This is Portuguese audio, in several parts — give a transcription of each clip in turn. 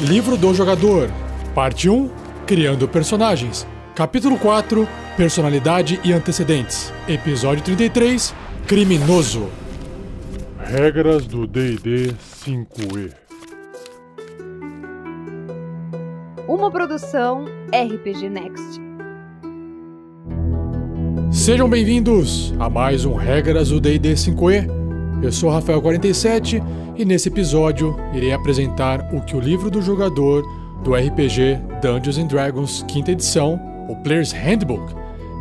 Livro do Jogador, Parte 1 Criando Personagens, Capítulo 4 Personalidade e Antecedentes, Episódio 33 Criminoso. Regras do DD 5E. Uma produção RPG Next. Sejam bem-vindos a mais um Regras do D&D 5e. Eu sou Rafael47 e nesse episódio irei apresentar o que o livro do jogador do RPG Dungeons Dragons quinta edição, o Player's Handbook,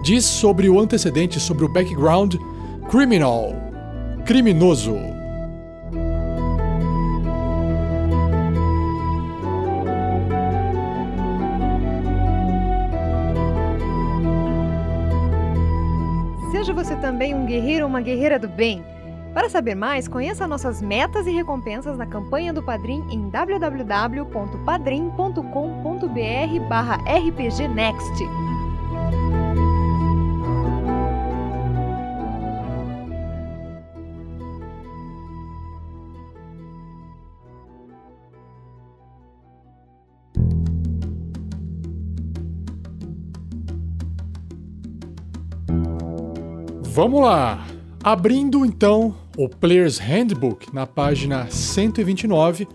diz sobre o antecedente sobre o background criminal, criminoso. Seja você também um guerreiro ou uma guerreira do bem. Para saber mais, conheça nossas metas e recompensas na campanha do Padrim em www.padrim.com.br barra rpgnext. Vamos lá! Abrindo então o Player's Handbook na página 129,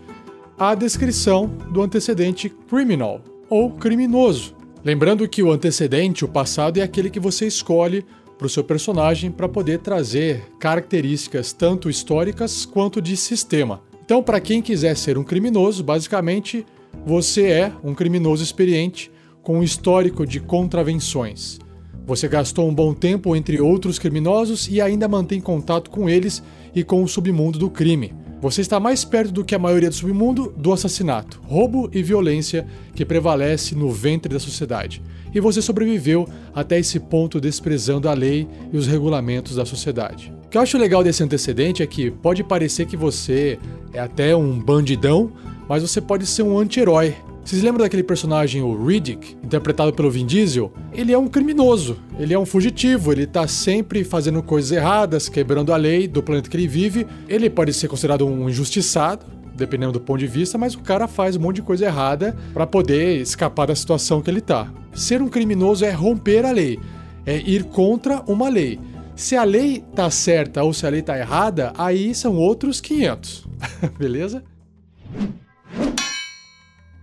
a descrição do antecedente criminal ou criminoso. Lembrando que o antecedente, o passado, é aquele que você escolhe para o seu personagem para poder trazer características tanto históricas quanto de sistema. Então, para quem quiser ser um criminoso, basicamente você é um criminoso experiente com um histórico de contravenções. Você gastou um bom tempo entre outros criminosos e ainda mantém contato com eles e com o submundo do crime. Você está mais perto do que a maioria do submundo do assassinato, roubo e violência que prevalece no ventre da sociedade. E você sobreviveu até esse ponto desprezando a lei e os regulamentos da sociedade. O que eu acho legal desse antecedente é que pode parecer que você é até um bandidão, mas você pode ser um anti-herói vocês lembram daquele personagem, o Riddick, interpretado pelo Vin Diesel? Ele é um criminoso, ele é um fugitivo, ele tá sempre fazendo coisas erradas, quebrando a lei do planeta que ele vive. Ele pode ser considerado um injustiçado, dependendo do ponto de vista, mas o cara faz um monte de coisa errada para poder escapar da situação que ele tá. Ser um criminoso é romper a lei, é ir contra uma lei. Se a lei tá certa ou se a lei tá errada, aí são outros 500. Beleza?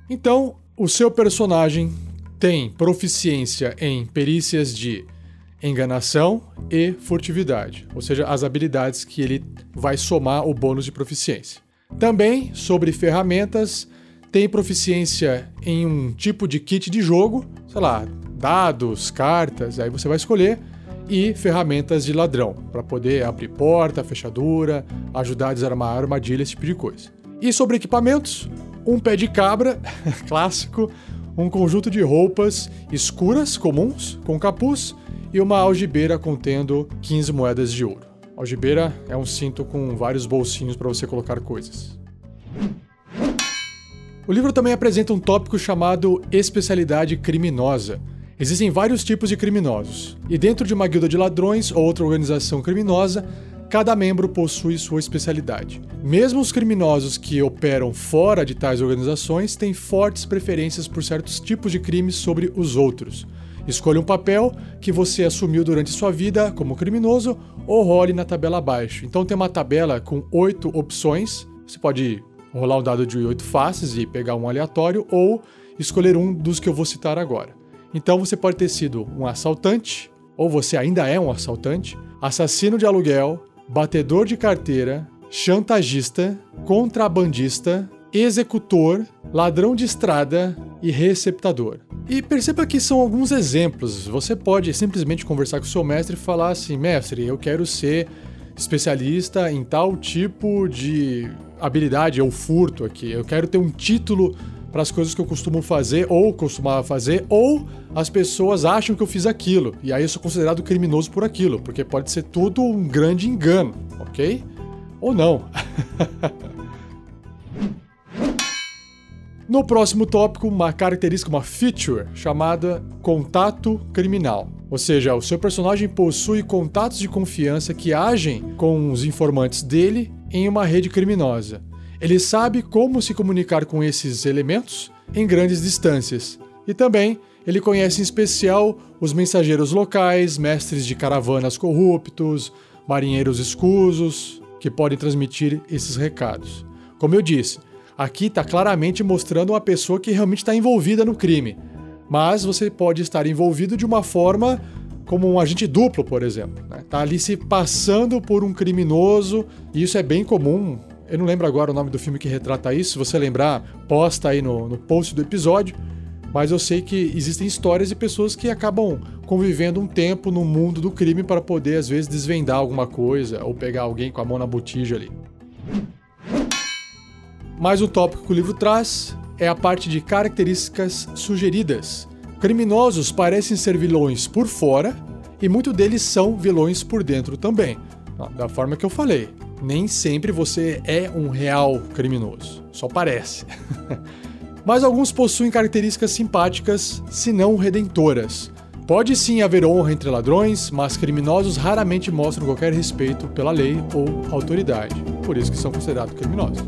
Então, o seu personagem tem proficiência em perícias de enganação e furtividade, ou seja, as habilidades que ele vai somar o bônus de proficiência. Também, sobre ferramentas, tem proficiência em um tipo de kit de jogo, sei lá, dados, cartas, aí você vai escolher, e ferramentas de ladrão, para poder abrir porta, fechadura, ajudar a desarmar armadilha, esse tipo de coisa. E sobre equipamentos, um pé de cabra, clássico, um conjunto de roupas escuras comuns com capuz e uma algibeira contendo 15 moedas de ouro. Algibeira é um cinto com vários bolsinhos para você colocar coisas. O livro também apresenta um tópico chamado especialidade criminosa. Existem vários tipos de criminosos, e dentro de uma guilda de ladrões ou outra organização criminosa, cada membro possui sua especialidade. Mesmo os criminosos que operam fora de tais organizações têm fortes preferências por certos tipos de crimes sobre os outros. Escolha um papel que você assumiu durante sua vida como criminoso ou role na tabela abaixo. Então tem uma tabela com oito opções. Você pode rolar um dado de oito faces e pegar um aleatório ou escolher um dos que eu vou citar agora. Então você pode ter sido um assaltante, ou você ainda é um assaltante, assassino de aluguel, batedor de carteira, chantagista, contrabandista, executor, ladrão de estrada e receptador. E perceba que são alguns exemplos. Você pode simplesmente conversar com seu mestre e falar assim: mestre, eu quero ser especialista em tal tipo de habilidade ou furto aqui. Eu quero ter um título para as coisas que eu costumo fazer ou costumava fazer, ou as pessoas acham que eu fiz aquilo, e aí eu sou considerado criminoso por aquilo, porque pode ser tudo um grande engano, ok? Ou não. no próximo tópico, uma característica, uma feature chamada contato criminal. Ou seja, o seu personagem possui contatos de confiança que agem com os informantes dele em uma rede criminosa. Ele sabe como se comunicar com esses elementos em grandes distâncias. E também ele conhece em especial os mensageiros locais, mestres de caravanas corruptos, marinheiros escusos, que podem transmitir esses recados. Como eu disse, aqui está claramente mostrando uma pessoa que realmente está envolvida no crime. Mas você pode estar envolvido de uma forma como um agente duplo, por exemplo. Né? Tá ali se passando por um criminoso, e isso é bem comum. Eu não lembro agora o nome do filme que retrata isso. Se você lembrar, posta aí no, no post do episódio. Mas eu sei que existem histórias de pessoas que acabam convivendo um tempo no mundo do crime para poder, às vezes, desvendar alguma coisa ou pegar alguém com a mão na botija ali. Mais um tópico que o livro traz é a parte de características sugeridas. Criminosos parecem ser vilões por fora e muitos deles são vilões por dentro também. Da forma que eu falei, nem sempre você é um real criminoso, só parece. Mas alguns possuem características simpáticas, se não redentoras. Pode sim haver honra entre ladrões, mas criminosos raramente mostram qualquer respeito pela lei ou autoridade, por isso que são considerados criminosos.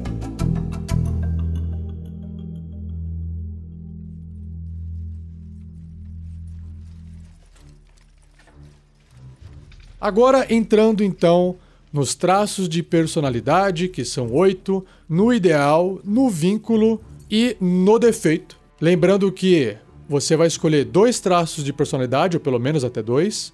Agora entrando então nos traços de personalidade, que são oito, no ideal, no vínculo e no defeito. Lembrando que você vai escolher dois traços de personalidade, ou pelo menos até dois,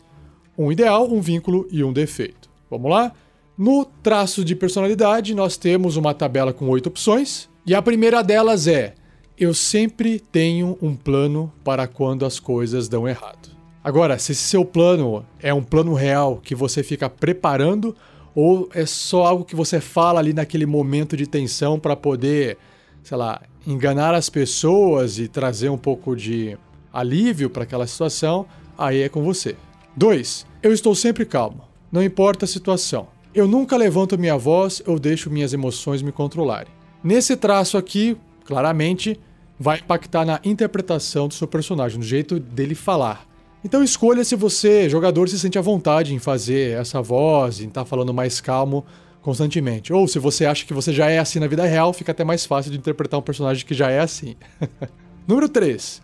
um ideal, um vínculo e um defeito. Vamos lá? No traço de personalidade, nós temos uma tabela com oito opções, e a primeira delas é: eu sempre tenho um plano para quando as coisas dão errado. Agora, se seu plano é um plano real que você fica preparando ou é só algo que você fala ali naquele momento de tensão para poder, sei lá, enganar as pessoas e trazer um pouco de alívio para aquela situação, aí é com você. 2. Eu estou sempre calmo, não importa a situação. Eu nunca levanto minha voz ou deixo minhas emoções me controlarem. Nesse traço aqui, claramente, vai impactar na interpretação do seu personagem, no jeito dele falar. Então escolha se você, jogador, se sente à vontade em fazer essa voz, em estar tá falando mais calmo constantemente. Ou se você acha que você já é assim na vida real, fica até mais fácil de interpretar um personagem que já é assim. Número 3.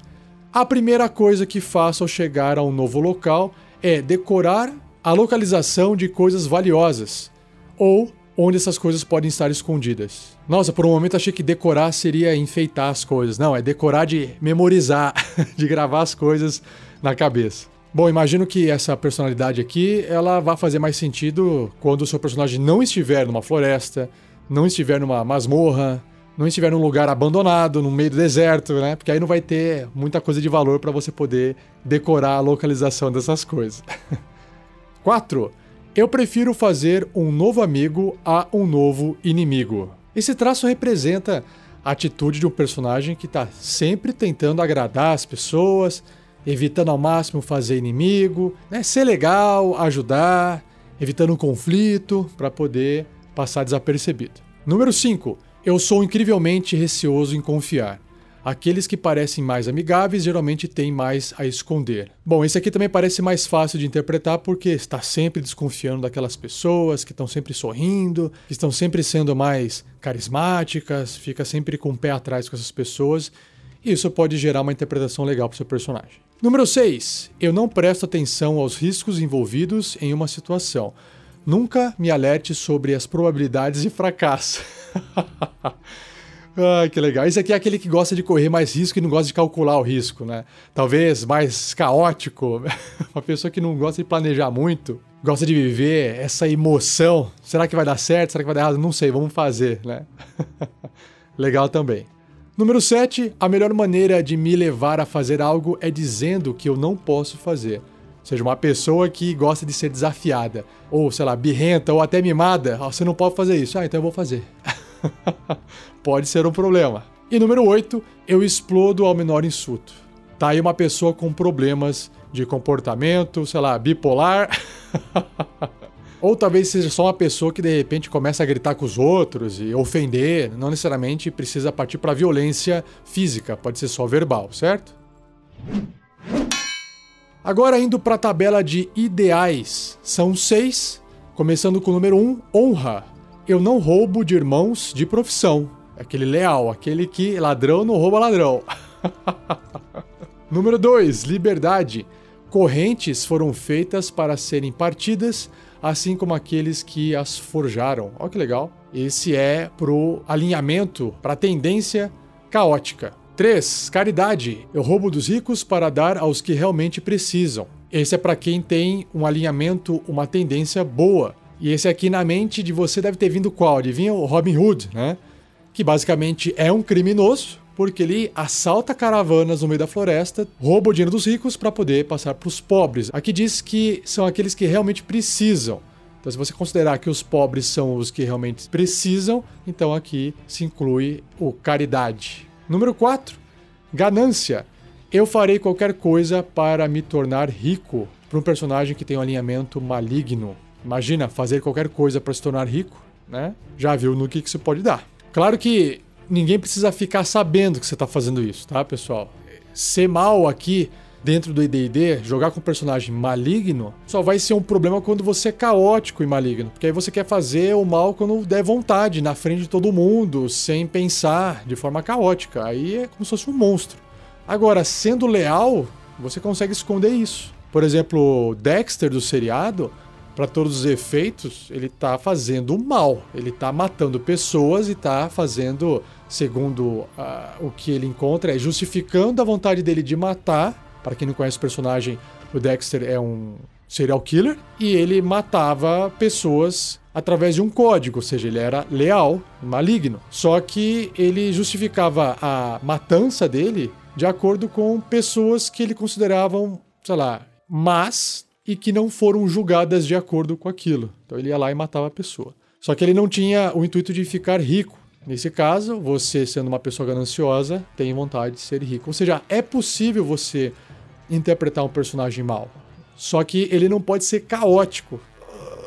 A primeira coisa que faço ao chegar a um novo local é decorar a localização de coisas valiosas ou onde essas coisas podem estar escondidas. Nossa, por um momento achei que decorar seria enfeitar as coisas. Não, é decorar de memorizar, de gravar as coisas na cabeça. Bom, imagino que essa personalidade aqui, ela vai fazer mais sentido quando o seu personagem não estiver numa floresta, não estiver numa masmorra, não estiver num lugar abandonado, no meio do deserto, né? Porque aí não vai ter muita coisa de valor para você poder decorar a localização dessas coisas. 4. Eu prefiro fazer um novo amigo a um novo inimigo. Esse traço representa a atitude de um personagem que está sempre tentando agradar as pessoas, evitando ao máximo fazer inimigo, né? ser legal, ajudar, evitando conflito para poder passar desapercebido. Número 5. Eu sou incrivelmente receoso em confiar. Aqueles que parecem mais amigáveis geralmente têm mais a esconder. Bom, esse aqui também parece mais fácil de interpretar porque está sempre desconfiando daquelas pessoas que estão sempre sorrindo, que estão sempre sendo mais carismáticas, fica sempre com o pé atrás com essas pessoas. E isso pode gerar uma interpretação legal para o seu personagem. Número 6. Eu não presto atenção aos riscos envolvidos em uma situação. Nunca me alerte sobre as probabilidades de fracasso. Ai, que legal. Esse aqui é aquele que gosta de correr mais risco e não gosta de calcular o risco, né? Talvez mais caótico. Uma pessoa que não gosta de planejar muito, gosta de viver essa emoção. Será que vai dar certo? Será que vai dar errado? Não sei, vamos fazer, né? legal também. Número 7. A melhor maneira de me levar a fazer algo é dizendo que eu não posso fazer. Ou seja, uma pessoa que gosta de ser desafiada, ou sei lá, birrenta, ou até mimada, ah, você não pode fazer isso. Ah, então eu vou fazer. pode ser um problema. E número 8, eu explodo ao menor insulto. Tá aí uma pessoa com problemas de comportamento, sei lá, bipolar. Ou talvez seja só uma pessoa que de repente começa a gritar com os outros e ofender, não necessariamente precisa partir para violência física, pode ser só verbal, certo? Agora indo para a tabela de ideais, são seis, começando com o número um, honra. eu não roubo de irmãos de profissão. Aquele leal, aquele que ladrão não rouba ladrão. Número 2, liberdade. Correntes foram feitas para serem partidas, assim como aqueles que as forjaram. Olha que legal. Esse é pro alinhamento, para tendência caótica. 3. Caridade. Eu roubo dos ricos para dar aos que realmente precisam. Esse é para quem tem um alinhamento, uma tendência boa. E esse aqui na mente de você deve ter vindo qual? Adivinha? O Robin Hood, né? Que basicamente é um criminoso, porque ele assalta caravanas no meio da floresta, rouba o dinheiro dos ricos para poder passar para os pobres. Aqui diz que são aqueles que realmente precisam. Então, se você considerar que os pobres são os que realmente precisam, então aqui se inclui o caridade. Número 4. Ganância. Eu farei qualquer coisa para me tornar rico. Para um personagem que tem um alinhamento maligno. Imagina fazer qualquer coisa para se tornar rico, né? Já viu no que, que isso pode dar. Claro que ninguém precisa ficar sabendo que você está fazendo isso, tá, pessoal? Ser mal aqui dentro do IDD, jogar com um personagem maligno, só vai ser um problema quando você é caótico e maligno. Porque aí você quer fazer o mal quando der vontade, na frente de todo mundo, sem pensar, de forma caótica. Aí é como se fosse um monstro. Agora, sendo leal, você consegue esconder isso. Por exemplo, Dexter do seriado, para todos os efeitos, ele tá fazendo mal. Ele tá matando pessoas e tá fazendo, segundo uh, o que ele encontra, é justificando a vontade dele de matar para quem não conhece o personagem, o Dexter é um serial killer e ele matava pessoas através de um código, ou seja, ele era leal, maligno. Só que ele justificava a matança dele de acordo com pessoas que ele consideravam, sei lá, más e que não foram julgadas de acordo com aquilo. Então ele ia lá e matava a pessoa. Só que ele não tinha o intuito de ficar rico. Nesse caso, você sendo uma pessoa gananciosa, tem vontade de ser rico. Ou seja, é possível você interpretar um personagem mal. Só que ele não pode ser caótico.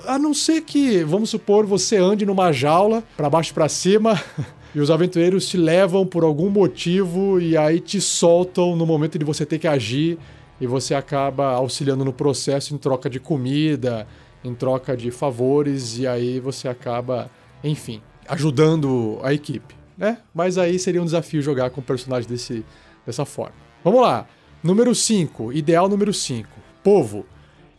A não ser que, vamos supor, você ande numa jaula, para baixo para cima, e os aventureiros te levam por algum motivo e aí te soltam no momento de você ter que agir e você acaba auxiliando no processo em troca de comida, em troca de favores e aí você acaba, enfim, ajudando a equipe, né? Mas aí seria um desafio jogar com um personagem desse, dessa forma. Vamos lá. Número 5, ideal número 5. Povo,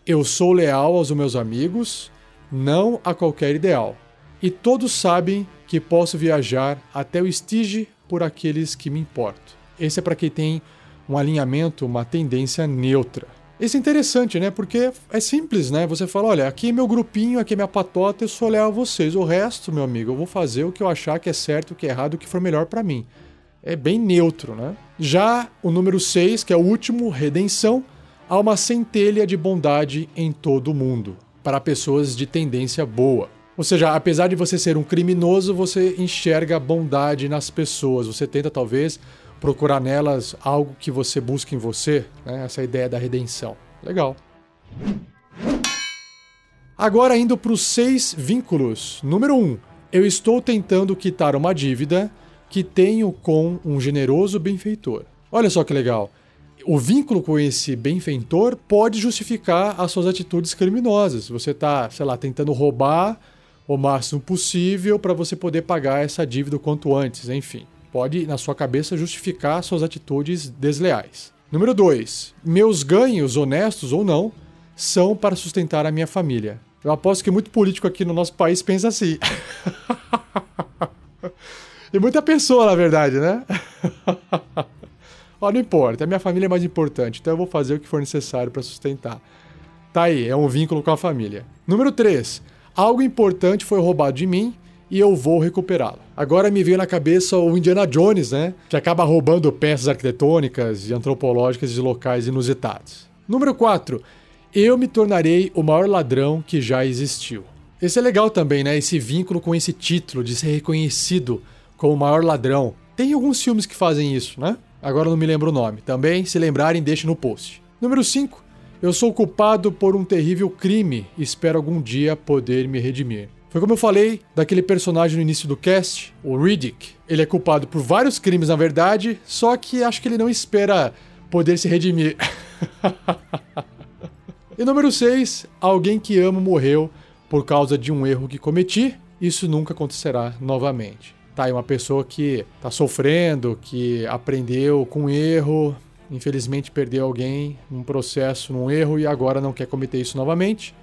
eu sou leal aos meus amigos, não a qualquer ideal. E todos sabem que posso viajar até o estige por aqueles que me importam. Esse é para quem tem um alinhamento, uma tendência neutra. Esse é interessante, né? Porque é simples, né? Você fala, olha, aqui é meu grupinho, aqui é minha patota, eu sou leal a vocês. O resto, meu amigo, eu vou fazer o que eu achar que é certo, o que é errado, o que for melhor para mim é bem neutro, né? Já o número 6, que é o último, redenção, há uma centelha de bondade em todo mundo, para pessoas de tendência boa. Ou seja, apesar de você ser um criminoso, você enxerga bondade nas pessoas, você tenta talvez procurar nelas algo que você busca em você, né? essa ideia da redenção. Legal. Agora indo para os seis vínculos. Número 1. Um, eu estou tentando quitar uma dívida que tenho com um generoso benfeitor. Olha só que legal. O vínculo com esse benfeitor pode justificar as suas atitudes criminosas. Você está, sei lá, tentando roubar o máximo possível para você poder pagar essa dívida o quanto antes, enfim. Pode, na sua cabeça, justificar suas atitudes desleais. Número 2. Meus ganhos, honestos ou não, são para sustentar a minha família. Eu aposto que muito político aqui no nosso país pensa assim. E muita pessoa, na verdade, né? Ó, não importa, a minha família é mais importante, então eu vou fazer o que for necessário para sustentar. Tá aí, é um vínculo com a família. Número 3. Algo importante foi roubado de mim e eu vou recuperá-lo. Agora me veio na cabeça o Indiana Jones, né? Que acaba roubando peças arquitetônicas e antropológicas de locais inusitados. Número 4. Eu me tornarei o maior ladrão que já existiu. Esse é legal também, né? Esse vínculo com esse título de ser reconhecido como o maior ladrão. Tem alguns filmes que fazem isso, né? Agora não me lembro o nome. Também, se lembrarem, deixe no post. Número 5. Eu sou culpado por um terrível crime e espero algum dia poder me redimir. Foi como eu falei daquele personagem no início do cast, o Riddick. Ele é culpado por vários crimes, na verdade, só que acho que ele não espera poder se redimir. e número 6. Alguém que amo morreu por causa de um erro que cometi isso nunca acontecerá novamente. Tá aí uma pessoa que está sofrendo, que aprendeu com erro, infelizmente perdeu alguém num processo, num erro e agora não quer cometer isso novamente,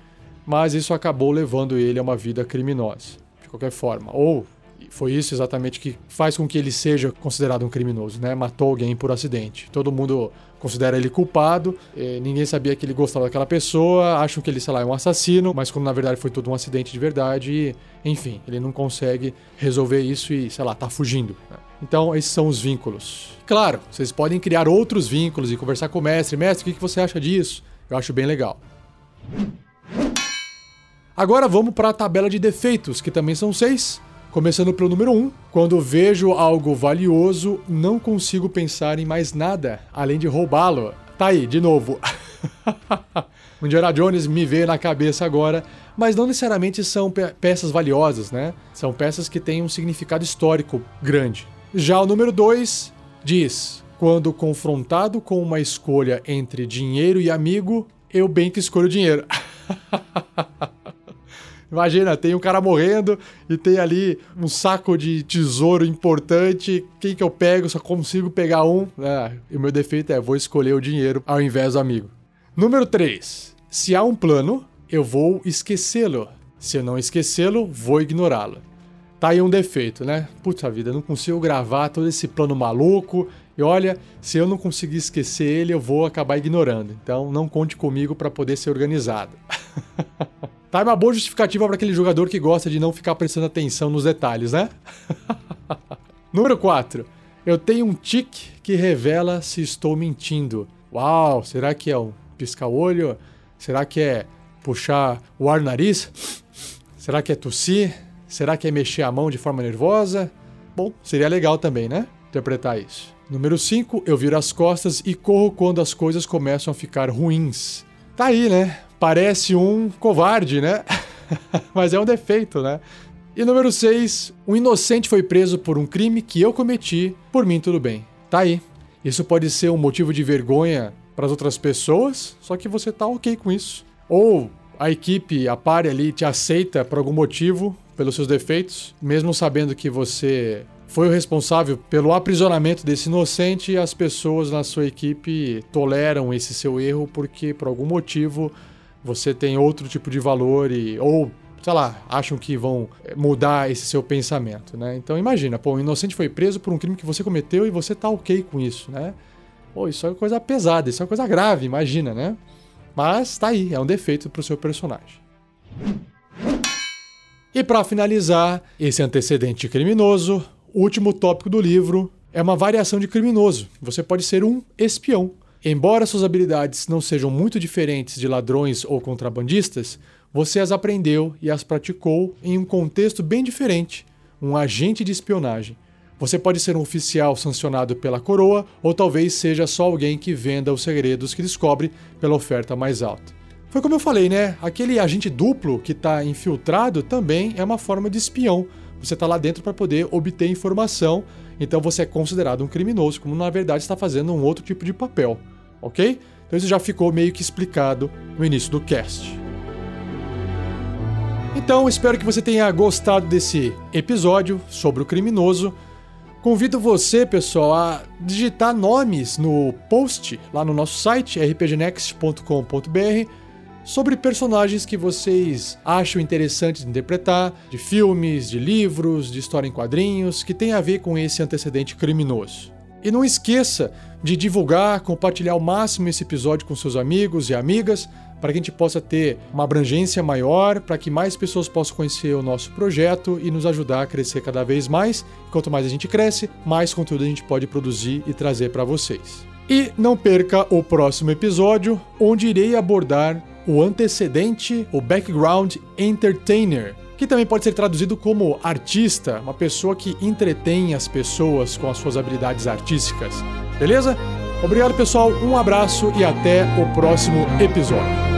mas isso acabou levando ele a uma vida criminosa, de qualquer forma. Ou foi isso exatamente que faz com que ele seja considerado um criminoso, né? Matou alguém por acidente. Todo mundo considera ele culpado, eh, ninguém sabia que ele gostava daquela pessoa, acham que ele, sei lá, é um assassino, mas quando na verdade foi tudo um acidente de verdade, e, enfim, ele não consegue resolver isso e, sei lá, tá fugindo. Né? Então, esses são os vínculos. Claro, vocês podem criar outros vínculos e conversar com o mestre. Mestre, o que você acha disso? Eu acho bem legal. Agora vamos para a tabela de defeitos, que também são seis. Começando pelo número 1, um, quando vejo algo valioso, não consigo pensar em mais nada além de roubá-lo. Tá aí, de novo. o Indiana Jones me veio na cabeça agora, mas não necessariamente são pe peças valiosas, né? São peças que têm um significado histórico grande. Já o número 2 diz: quando confrontado com uma escolha entre dinheiro e amigo, eu bem que escolho dinheiro. Imagina, tem um cara morrendo e tem ali um saco de tesouro importante. Quem que eu pego? Só consigo pegar um. É, e o meu defeito é: vou escolher o dinheiro ao invés do amigo. Número 3. Se há um plano, eu vou esquecê-lo. Se eu não esquecê-lo, vou ignorá-lo. Tá aí um defeito, né? Puta vida, eu não consigo gravar todo esse plano maluco. E olha, se eu não conseguir esquecer ele, eu vou acabar ignorando. Então não conte comigo para poder ser organizado. Tá uma boa justificativa para aquele jogador que gosta de não ficar prestando atenção nos detalhes, né? Número 4. Eu tenho um tique que revela se estou mentindo. Uau, será que é um pisca-olho? Será que é puxar o ar no nariz? Será que é tossir? Será que é mexer a mão de forma nervosa? Bom, seria legal também, né? Interpretar isso. Número 5. Eu viro as costas e corro quando as coisas começam a ficar ruins. Tá aí, né? Parece um covarde, né? Mas é um defeito, né? E número 6, um inocente foi preso por um crime que eu cometi, por mim tudo bem. Tá aí. Isso pode ser um motivo de vergonha para as outras pessoas, só que você tá ok com isso. Ou a equipe, a pare ali, te aceita por algum motivo, pelos seus defeitos, mesmo sabendo que você foi o responsável pelo aprisionamento desse inocente, as pessoas na sua equipe toleram esse seu erro porque por algum motivo você tem outro tipo de valor e ou sei lá, acham que vão eh, mudar esse seu pensamento, né? Então imagina, pô, um inocente foi preso por um crime que você cometeu e você tá ok com isso, né? Pô, isso é coisa pesada, isso é coisa grave, imagina, né? Mas tá aí, é um defeito pro seu personagem. E para finalizar esse antecedente criminoso, o último tópico do livro é uma variação de criminoso. Você pode ser um espião. Embora suas habilidades não sejam muito diferentes de ladrões ou contrabandistas, você as aprendeu e as praticou em um contexto bem diferente um agente de espionagem. Você pode ser um oficial sancionado pela coroa, ou talvez seja só alguém que venda os segredos que descobre pela oferta mais alta. Foi como eu falei, né? Aquele agente duplo que está infiltrado também é uma forma de espião. Você está lá dentro para poder obter informação, então você é considerado um criminoso, como na verdade está fazendo um outro tipo de papel ok? Então isso já ficou meio que explicado no início do cast. Então, espero que você tenha gostado desse episódio sobre o criminoso. Convido você, pessoal, a digitar nomes no post lá no nosso site rpgnext.com.br sobre personagens que vocês acham interessantes de interpretar, de filmes, de livros, de história em quadrinhos, que tem a ver com esse antecedente criminoso. E não esqueça de divulgar, compartilhar ao máximo esse episódio com seus amigos e amigas, para que a gente possa ter uma abrangência maior, para que mais pessoas possam conhecer o nosso projeto e nos ajudar a crescer cada vez mais. Quanto mais a gente cresce, mais conteúdo a gente pode produzir e trazer para vocês. E não perca o próximo episódio, onde irei abordar o antecedente, o background entertainer, que também pode ser traduzido como artista, uma pessoa que entretém as pessoas com as suas habilidades artísticas. Beleza? Obrigado, pessoal, um abraço e até o próximo episódio.